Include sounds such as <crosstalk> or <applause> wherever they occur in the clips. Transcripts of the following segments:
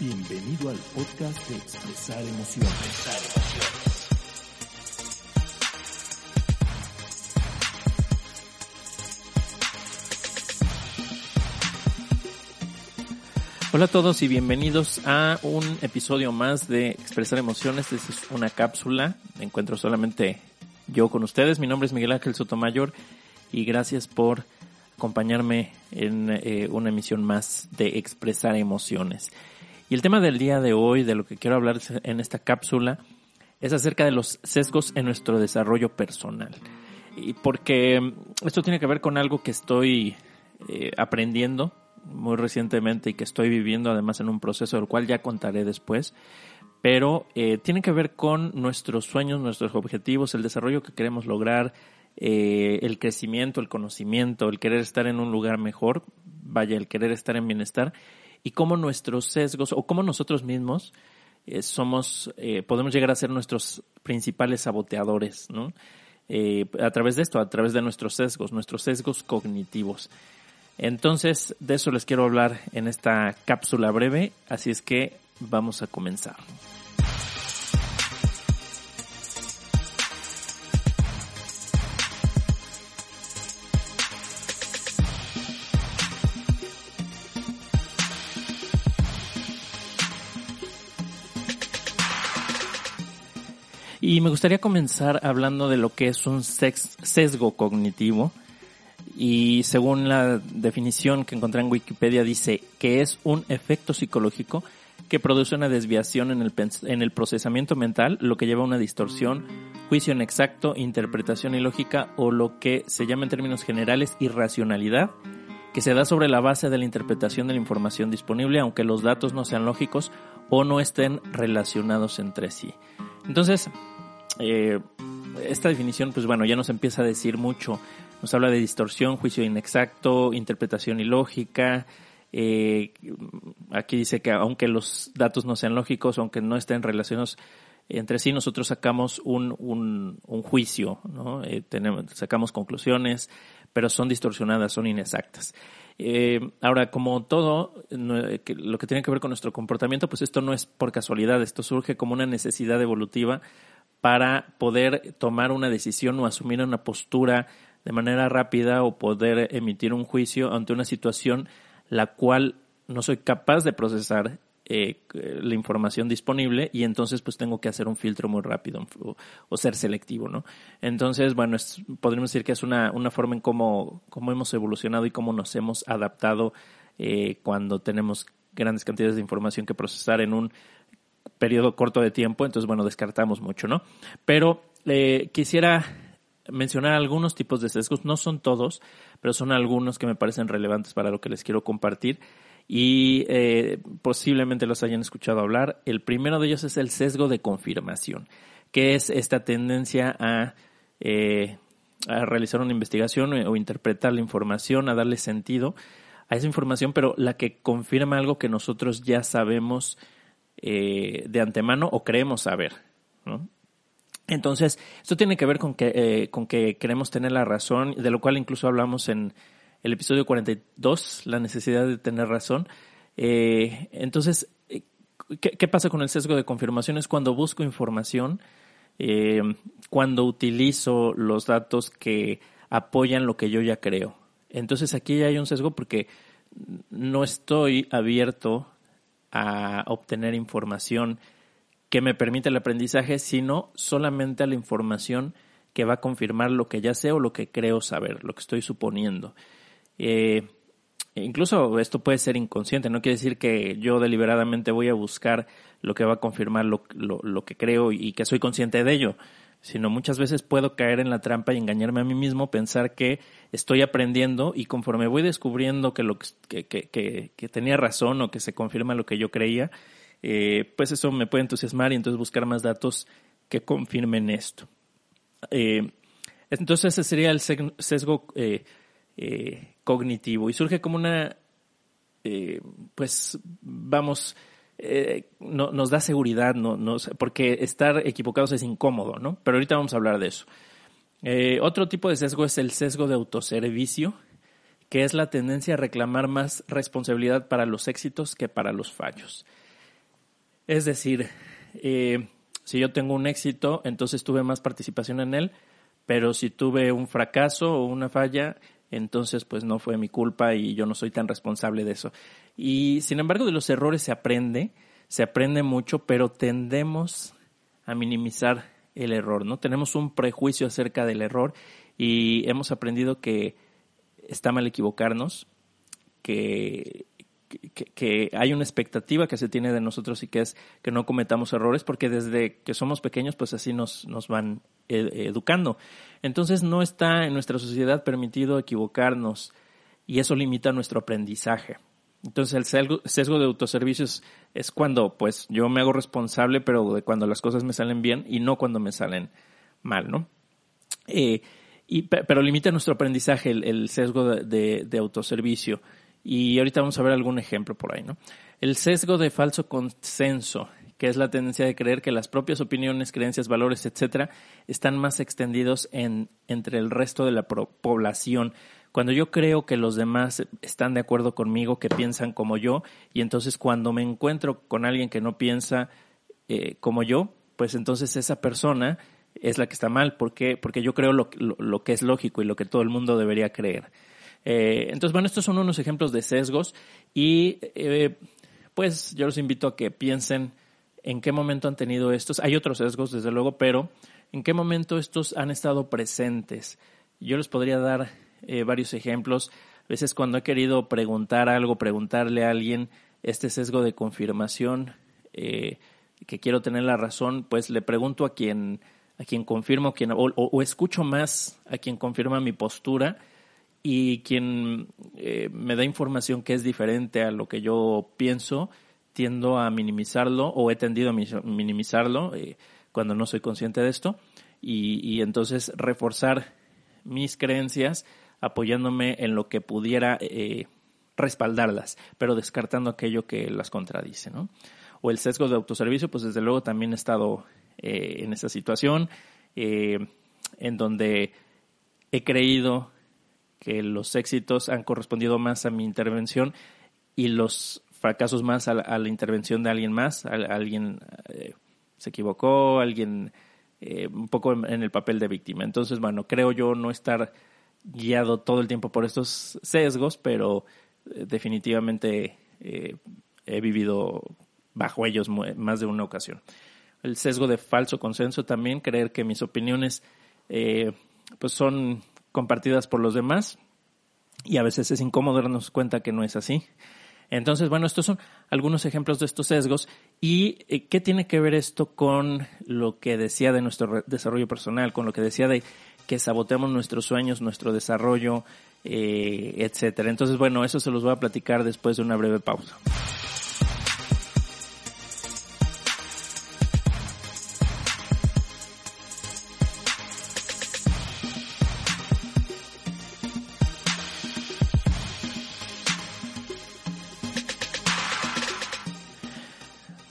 Bienvenido al podcast de Expresar Emociones. Hola a todos y bienvenidos a un episodio más de Expresar Emociones. Esta es una cápsula. Me encuentro solamente yo con ustedes. Mi nombre es Miguel Ángel Sotomayor y gracias por acompañarme en eh, una emisión más de Expresar Emociones. Y el tema del día de hoy, de lo que quiero hablar en esta cápsula, es acerca de los sesgos en nuestro desarrollo personal. Y porque esto tiene que ver con algo que estoy eh, aprendiendo muy recientemente y que estoy viviendo además en un proceso del cual ya contaré después, pero eh, tiene que ver con nuestros sueños, nuestros objetivos, el desarrollo que queremos lograr, eh, el crecimiento, el conocimiento, el querer estar en un lugar mejor, vaya, el querer estar en bienestar, y cómo nuestros sesgos o cómo nosotros mismos eh, somos, podemos llegar a ser nuestros principales saboteadores, ¿no? a través de esto, a través de nuestros sesgos, nuestros sesgos cognitivos. Entonces, de eso les quiero hablar en esta cápsula breve, así es que vamos a comenzar. Y me gustaría comenzar hablando de lo que es un sesgo cognitivo y según la definición que encontré en Wikipedia dice que es un efecto psicológico que produce una desviación en el, en el procesamiento mental, lo que lleva a una distorsión, juicio inexacto, interpretación ilógica o lo que se llama en términos generales irracionalidad, que se da sobre la base de la interpretación de la información disponible, aunque los datos no sean lógicos o no estén relacionados entre sí. Entonces, eh, esta definición, pues bueno, ya nos empieza a decir mucho nos habla de distorsión, juicio inexacto, interpretación ilógica. Eh, aquí dice que aunque los datos no sean lógicos, aunque no estén relacionados entre sí, nosotros sacamos un, un, un juicio, ¿no? Eh, tenemos, sacamos conclusiones, pero son distorsionadas, son inexactas. Eh, ahora, como todo lo que tiene que ver con nuestro comportamiento, pues esto no es por casualidad, esto surge como una necesidad evolutiva para poder tomar una decisión o asumir una postura de manera rápida o poder emitir un juicio ante una situación la cual no soy capaz de procesar eh, la información disponible y entonces pues tengo que hacer un filtro muy rápido o, ser selectivo, ¿no? Entonces, bueno, podríamos decir que es una, una forma en cómo, cómo hemos evolucionado y cómo nos hemos adaptado eh, cuando tenemos grandes cantidades de información que procesar en un periodo corto de tiempo, entonces, bueno, descartamos mucho, ¿no? Pero eh, quisiera mencionar algunos tipos de sesgos, no son todos, pero son algunos que me parecen relevantes para lo que les quiero compartir y eh, posiblemente los hayan escuchado hablar. El primero de ellos es el sesgo de confirmación, que es esta tendencia a, eh, a realizar una investigación o, interpretar la información, a darle sentido a esa información, pero la que confirma algo que nosotros ya sabemos eh, de antemano o creemos saber. ¿no? Entonces, esto tiene que ver con que, eh, con que queremos tener la razón, de lo cual incluso hablamos en el episodio 42, la necesidad de tener razón. Eh, entonces, ¿qué, pasa con el sesgo de confirmación? Es cuando busco información, cuando utilizo los datos que apoyan lo que yo ya creo. Entonces, aquí ya hay un sesgo porque no estoy abierto a obtener información que me permite el aprendizaje, sino solamente a la información que va a confirmar lo que ya sé o lo que creo saber, lo que estoy suponiendo. Eh, incluso esto puede ser inconsciente, no quiere decir que yo deliberadamente voy a buscar lo que va a confirmar lo, lo, que creo y que soy consciente de ello, sino muchas veces puedo caer en la trampa y engañarme a mí mismo, pensar que estoy aprendiendo y conforme voy descubriendo que, lo, que, que, que tenía razón o que se confirma lo que yo creía, eh, pues eso me puede entusiasmar y entonces buscar más datos que confirmen esto. Eh, entonces ese sería el sesgo eh, cognitivo y surge como una, pues vamos, no, nos da seguridad, no, porque estar equivocados es incómodo, ¿no? Pero ahorita vamos a hablar de eso. otro tipo de sesgo es el sesgo de autoservicio, que es la tendencia a reclamar más responsabilidad para los éxitos que para los fallos. Es decir, eh, si yo tengo un éxito, entonces tuve más participación en él, pero si tuve un fracaso o una falla, entonces pues no fue mi culpa y yo no soy tan responsable de eso. Y sin embargo de los errores se aprende, se aprende mucho, pero tendemos a minimizar el error, ¿no? Tenemos un prejuicio acerca del error y hemos aprendido que está mal equivocarnos, que, que, hay una expectativa que se tiene de nosotros y que es que no cometamos errores, porque desde que somos pequeños, pues así nos, nos van educando. Entonces no está en nuestra sociedad permitido equivocarnos y eso limita nuestro aprendizaje. Entonces el sesgo, de autoservicios es cuando pues yo me hago responsable, pero de cuando las cosas me salen bien y no cuando me salen mal, ¿no? Eh, y, pero limita nuestro aprendizaje el, sesgo de, de, autoservicio. Y ahorita vamos a ver algún ejemplo por ahí, ¿no? El sesgo de falso consenso, que es la tendencia de creer que las propias opiniones, creencias, valores, etcétera, están más extendidos en, entre el resto de la población cuando yo creo que los demás están de acuerdo conmigo, que piensan como yo, y entonces cuando me encuentro con alguien que no piensa eh, como yo, pues entonces esa persona es la que está mal, porque, porque yo creo lo, lo, que es lógico y lo que todo el mundo debería creer. Eh, entonces, bueno, estos son unos ejemplos de sesgos y eh, pues yo los invito a que piensen en qué momento han tenido estos. Hay otros sesgos, desde luego, pero en qué momento estos han estado presentes. Yo les podría dar eh, varios ejemplos. A veces cuando he querido preguntar algo, preguntarle a alguien este sesgo de confirmación, eh, que quiero tener la razón, pues le pregunto a quien, a quien confirma quien, o, escucho más a quien confirma mi postura y quien eh, me da información que es diferente a lo que yo pienso, tiendo a minimizarlo o he tendido a minimizarlo cuando no soy consciente de esto y, y entonces reforzar mis creencias apoyándome en lo que pudiera eh, respaldarlas, pero descartando aquello que las contradice, ¿no? O el sesgo de autoservicio, pues desde luego también he estado eh, en esa situación, eh, en donde he creído que los éxitos han correspondido más a mi intervención y los fracasos más a la, intervención de alguien más, alguien se equivocó, alguien un poco en el papel de víctima. Entonces, bueno, creo yo no estar guiado todo el tiempo por estos sesgos, pero eh, definitivamente eh, he vivido bajo ellos más de una ocasión. El sesgo de falso consenso también, creer que mis opiniones eh, pues son compartidas por los demás y a veces es incómodo darnos cuenta que no es así. Entonces, bueno, estos son algunos ejemplos de estos sesgos. ¿Y qué tiene que ver esto con lo que decía de nuestro desarrollo personal, con lo que decía de que saboteamos nuestros sueños, nuestro desarrollo, eh, etcétera. Entonces, bueno, eso se los voy a platicar después de una breve pausa.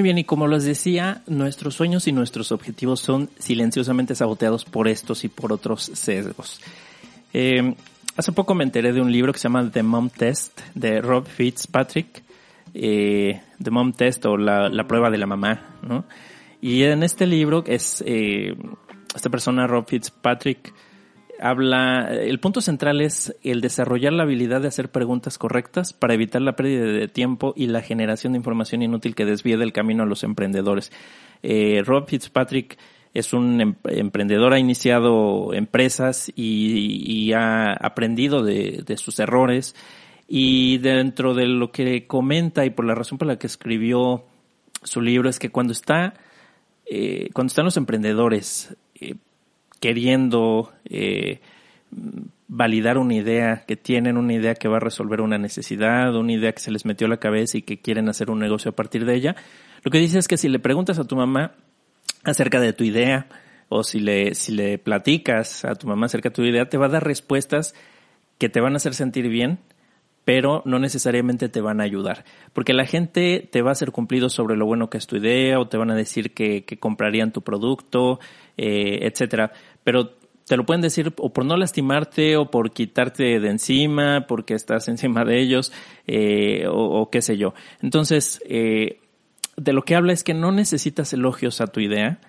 Muy bien, y como les decía, nuestros sueños y nuestros objetivos son silenciosamente saboteados por estos y por otros sesgos. Eh, hace poco me enteré de un libro que se llama The Mom Test de Rob Fitzpatrick. Eh, The Mom Test o la, prueba de la mamá, ¿no? Y en este libro es, eh, esta persona, Rob Fitzpatrick, habla, el punto central es el desarrollar la habilidad de hacer preguntas correctas para evitar la pérdida de tiempo y la generación de información inútil que desvíe del camino a los emprendedores. Eh, Rob Fitzpatrick es un em-, emprendedor, ha iniciado empresas y, ha aprendido de, sus errores y dentro de lo que comenta y por la razón por la que escribió su libro es que cuando está, eh, cuando están los emprendedores eh, queriendo eh, validar una idea, que tienen una idea que va a resolver una necesidad, una idea que se les metió a la cabeza y que quieren hacer un negocio a partir de ella. Lo que dice es que si le preguntas a tu mamá acerca de tu idea, o si le, si le platicas a tu mamá acerca de tu idea, te va a dar respuestas que te van a hacer sentir bien, pero no necesariamente te van a ayudar. Porque la gente te va a hacer cumplido sobre lo bueno que es tu idea, o te van a decir que, comprarían tu producto, eh, etcétera pero te lo pueden decir o por no lastimarte o por quitarte de encima, porque estás <laughs> encima de ellos, eh, o, qué sé yo. Entonces, eh, de lo que habla es que no necesitas elogios a tu idea.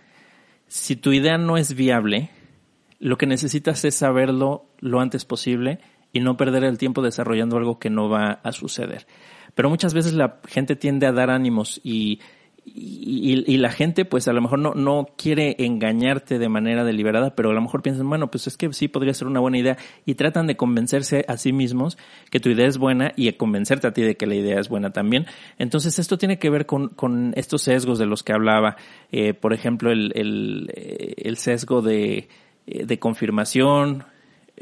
Si tu idea no es viable, lo que necesitas es saberlo lo antes posible y no perder el tiempo desarrollando algo que no va a suceder. Pero muchas veces la gente tiende a dar ánimos y, y, la gente pues a lo mejor no, no quiere engañarte de manera deliberada, pero a lo mejor piensan, bueno, pues es que sí podría ser una buena idea y tratan de convencerse a sí mismos que tu idea es buena y convencerte a ti de que la idea es buena también. Entonces esto tiene que ver con, con estos sesgos de los que hablaba, eh, por ejemplo, el, el, el sesgo de, de confirmación,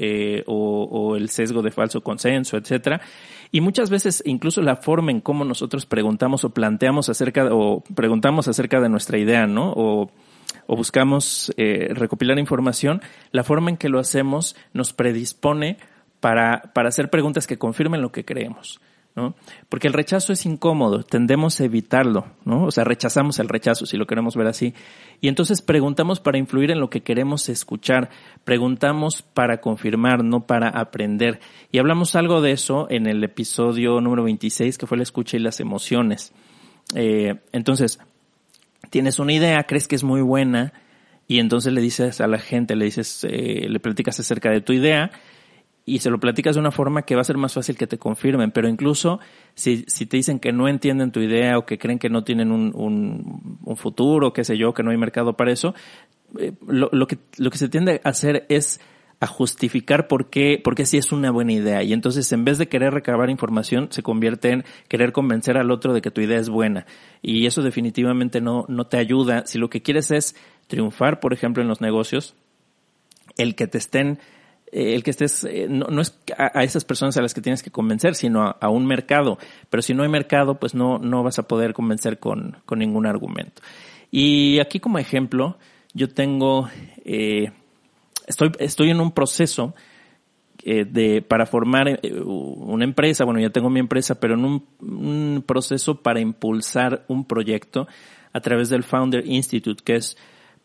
eh, o, el sesgo de falso consenso, etcétera. Y muchas veces incluso la forma en cómo nosotros preguntamos o planteamos acerca o preguntamos acerca de nuestra idea, ¿no? O, o buscamos eh, recopilar información, la forma en que lo hacemos nos predispone para, para hacer preguntas que confirmen lo que creemos. Porque el rechazo es incómodo, tendemos a evitarlo, ¿no? O sea, rechazamos el rechazo, si lo queremos ver así. Y entonces preguntamos para influir en lo que queremos escuchar, preguntamos para confirmar, no para aprender. Y hablamos algo de eso en el episodio número 26, que fue la escucha y las emociones. Eh, entonces, tienes una idea, crees que es muy buena, y entonces le dices a la gente, le dices, eh, le platicas acerca de tu idea, y se lo platicas de una forma que va a ser más fácil que te confirmen, pero incluso si, si te dicen que no entienden tu idea o que creen que no tienen un, un, un futuro, qué sé yo, que no hay mercado para eso, eh, lo, lo, que, lo que se tiende a hacer es a justificar por qué, por qué sí es una buena idea. Y entonces, en vez de querer recabar información, se convierte en querer convencer al otro de que tu idea es buena. Y eso definitivamente no, no te ayuda. Si lo que quieres es triunfar, por ejemplo, en los negocios, el que te estén eh, el que estés, eh, no, no, es a, esas personas a las que tienes que convencer, sino a, un mercado. Pero si no hay mercado, pues no, no vas a poder convencer con, con ningún argumento. Y aquí como ejemplo, yo tengo, eh, estoy, estoy en un proceso eh, de, para formar una empresa, bueno, ya tengo mi empresa, pero en un, un proceso para impulsar un proyecto a través del Founder Institute, que es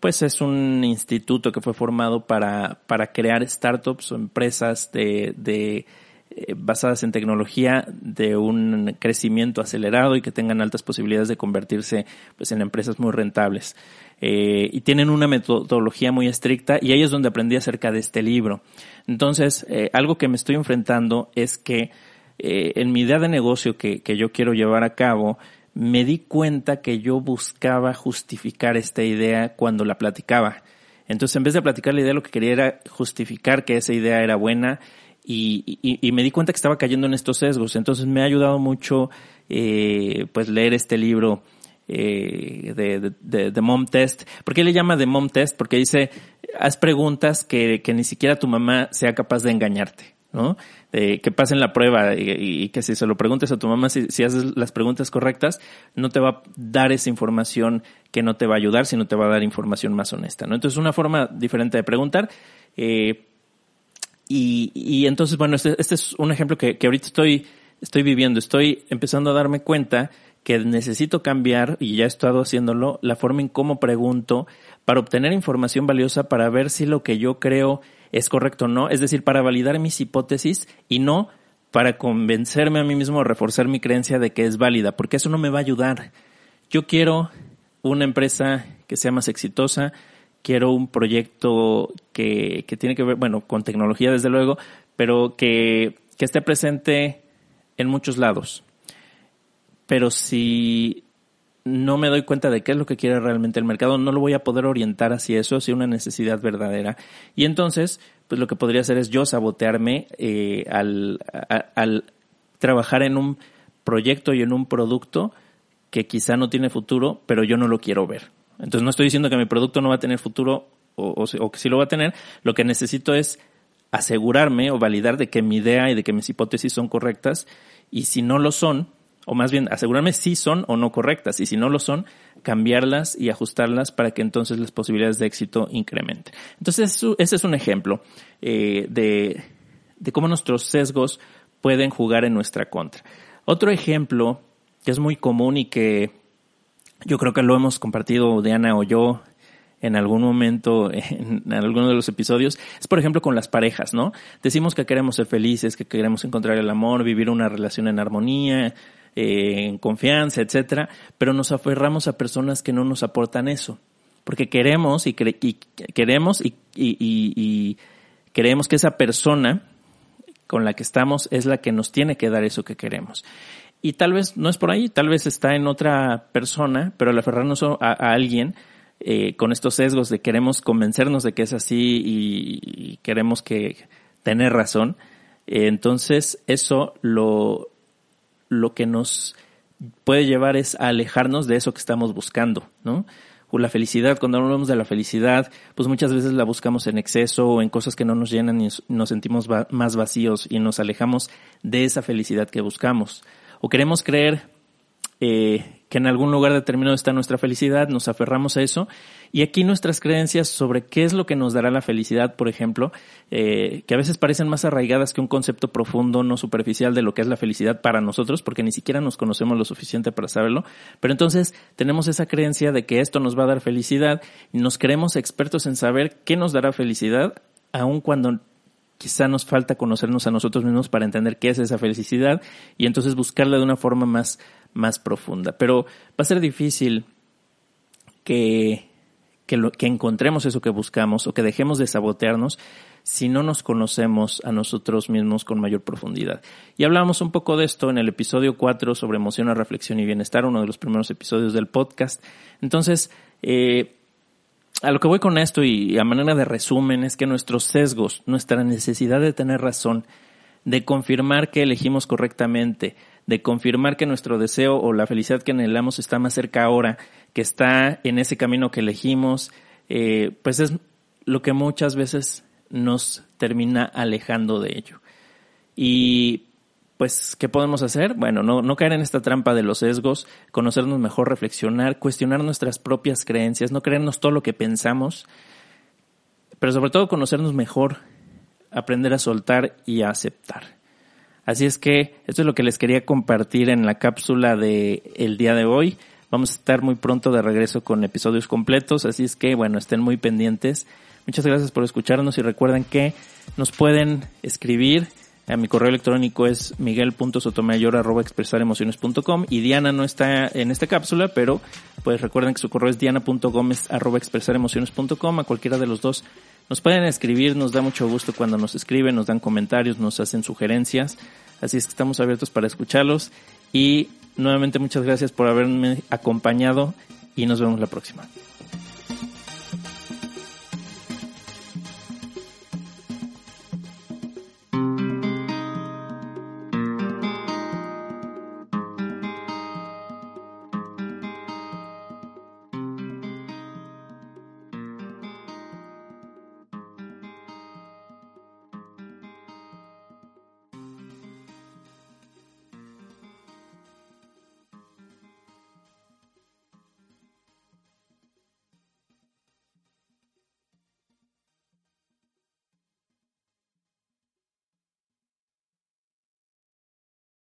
pues es un instituto que fue formado para, para crear startups o empresas de, de eh, basadas en tecnología de un crecimiento acelerado y que tengan altas posibilidades de convertirse pues en empresas muy rentables. Eh, y tienen una metodología muy estricta y ahí es donde aprendí acerca de este libro. Entonces, eh, algo que me estoy enfrentando es que en mi idea de negocio que, que yo quiero llevar a cabo, me di cuenta que yo buscaba justificar esta idea cuando la platicaba. Entonces, en vez de platicar la idea, lo que quería era justificar que esa idea era buena y, me di cuenta que estaba cayendo en estos sesgos. Entonces, me ha ayudado mucho eh, pues leer este libro eh, de, de, Mom Test. ¿Por qué le llama de Mom Test? Porque dice, haz preguntas que, que ni siquiera tu mamá sea capaz de engañarte. ¿No? que pasen la prueba y, que si se lo preguntes a tu mamá, si, haces las preguntas correctas, no te va a dar esa información que no te va a ayudar, sino te va a dar información más honesta, ¿no? Entonces, una forma diferente de preguntar. Eh, y, y, entonces, bueno, este, este es un ejemplo que, que ahorita estoy, estoy viviendo. Estoy empezando a darme cuenta que necesito cambiar, y ya he estado haciéndolo, la forma en cómo pregunto para obtener información valiosa para ver si lo que yo creo es correcto o no, es decir, para validar mis hipótesis y no para convencerme a mí mismo o reforzar mi creencia de que es válida, porque eso no me va a ayudar. Yo quiero una empresa que sea más exitosa, quiero un proyecto que, que tiene que ver, bueno, con tecnología desde luego, pero que, que esté presente en muchos lados. Pero si no me doy cuenta de qué es lo que quiere realmente el mercado, no lo voy a poder orientar hacia eso, hacia una necesidad verdadera. Y entonces, pues lo que podría hacer es yo sabotearme eh, al, al trabajar en un proyecto y en un producto que quizá no tiene futuro, pero yo no lo quiero ver. Entonces no estoy diciendo que mi producto no va a tener futuro o, o que sí lo va a tener, lo que necesito es asegurarme o validar de que mi idea y de que mis hipótesis son correctas y si no lo son, o más bien asegurarme si son o no correctas y si no lo son, cambiarlas y ajustarlas para que entonces las posibilidades de éxito incrementen. Entonces ese es un ejemplo eh, de, de cómo nuestros sesgos pueden jugar en nuestra contra. Otro ejemplo que es muy común y que yo creo que lo hemos compartido Diana o yo en algún momento en, alguno de los episodios es por ejemplo con las parejas, ¿no? Decimos que queremos ser felices, que queremos encontrar el amor, vivir una relación en armonía, eh, en confianza, etcétera, pero nos aferramos a personas que no nos aportan eso, porque queremos y, queremos y, y creemos que esa persona con la que estamos es la que nos tiene que dar eso que queremos. Y tal vez no es por ahí, tal vez está en otra persona, pero al aferrarnos a, alguien eh, con estos sesgos de queremos convencernos de que es así y, queremos que tener razón, eh, entonces eso lo, lo que nos puede llevar es a alejarnos de eso que estamos buscando, ¿no? la felicidad, cuando hablamos de la felicidad, pues muchas veces la buscamos en exceso o en cosas que no nos llenan y nos sentimos más vacíos y nos alejamos de esa felicidad que buscamos. O queremos creer eh, que en algún lugar determinado está nuestra felicidad, nos aferramos a eso. Y aquí nuestras creencias sobre qué es lo que nos dará la felicidad, por ejemplo, eh, que a veces parecen más arraigadas que un concepto profundo, no superficial de lo que es la felicidad para nosotros, porque ni siquiera nos conocemos lo suficiente para saberlo. Pero entonces tenemos esa creencia de que esto nos va a dar felicidad y nos creemos expertos en saber qué nos dará felicidad, aun cuando quizá nos falta conocernos a nosotros mismos para entender qué es esa felicidad y entonces buscarla de una forma más más profunda. Pero va a ser difícil que, que, encontremos eso que buscamos o que dejemos de sabotearnos si no nos conocemos a nosotros mismos con mayor profundidad. Y hablamos un poco de esto en el episodio 4 sobre emoción, reflexión y bienestar, uno de los primeros episodios del podcast. Entonces, eh, a lo que voy con esto y a manera de resumen es que nuestros sesgos, nuestra necesidad de tener razón, de confirmar que elegimos correctamente, de confirmar que nuestro deseo o la felicidad que anhelamos está más cerca ahora, que está en ese camino que elegimos, eh, pues es lo que muchas veces nos termina alejando de ello. Y pues, ¿qué podemos hacer? Bueno, no, no caer en esta trampa de los sesgos, conocernos mejor, reflexionar, cuestionar nuestras propias creencias, no creernos todo lo que pensamos, pero sobre todo conocernos mejor, aprender a soltar y a aceptar. Así es que esto es lo que les quería compartir en la cápsula de el día de hoy. Vamos a estar muy pronto de regreso con episodios completos, así es que bueno, estén muy pendientes. Muchas gracias por escucharnos y recuerden que nos pueden escribir. A mi correo electrónico es miguel.sotomayor.expresaremociones.com y Diana no está en esta cápsula, pero pues recuerden que su correo es diana.gomez.expresaremociones.com. A cualquiera de los dos nos pueden escribir, nos da mucho gusto cuando nos escriben, nos dan comentarios, nos hacen sugerencias. Así es que estamos abiertos para escucharlos. Y nuevamente muchas gracias por haberme acompañado y nos vemos la próxima.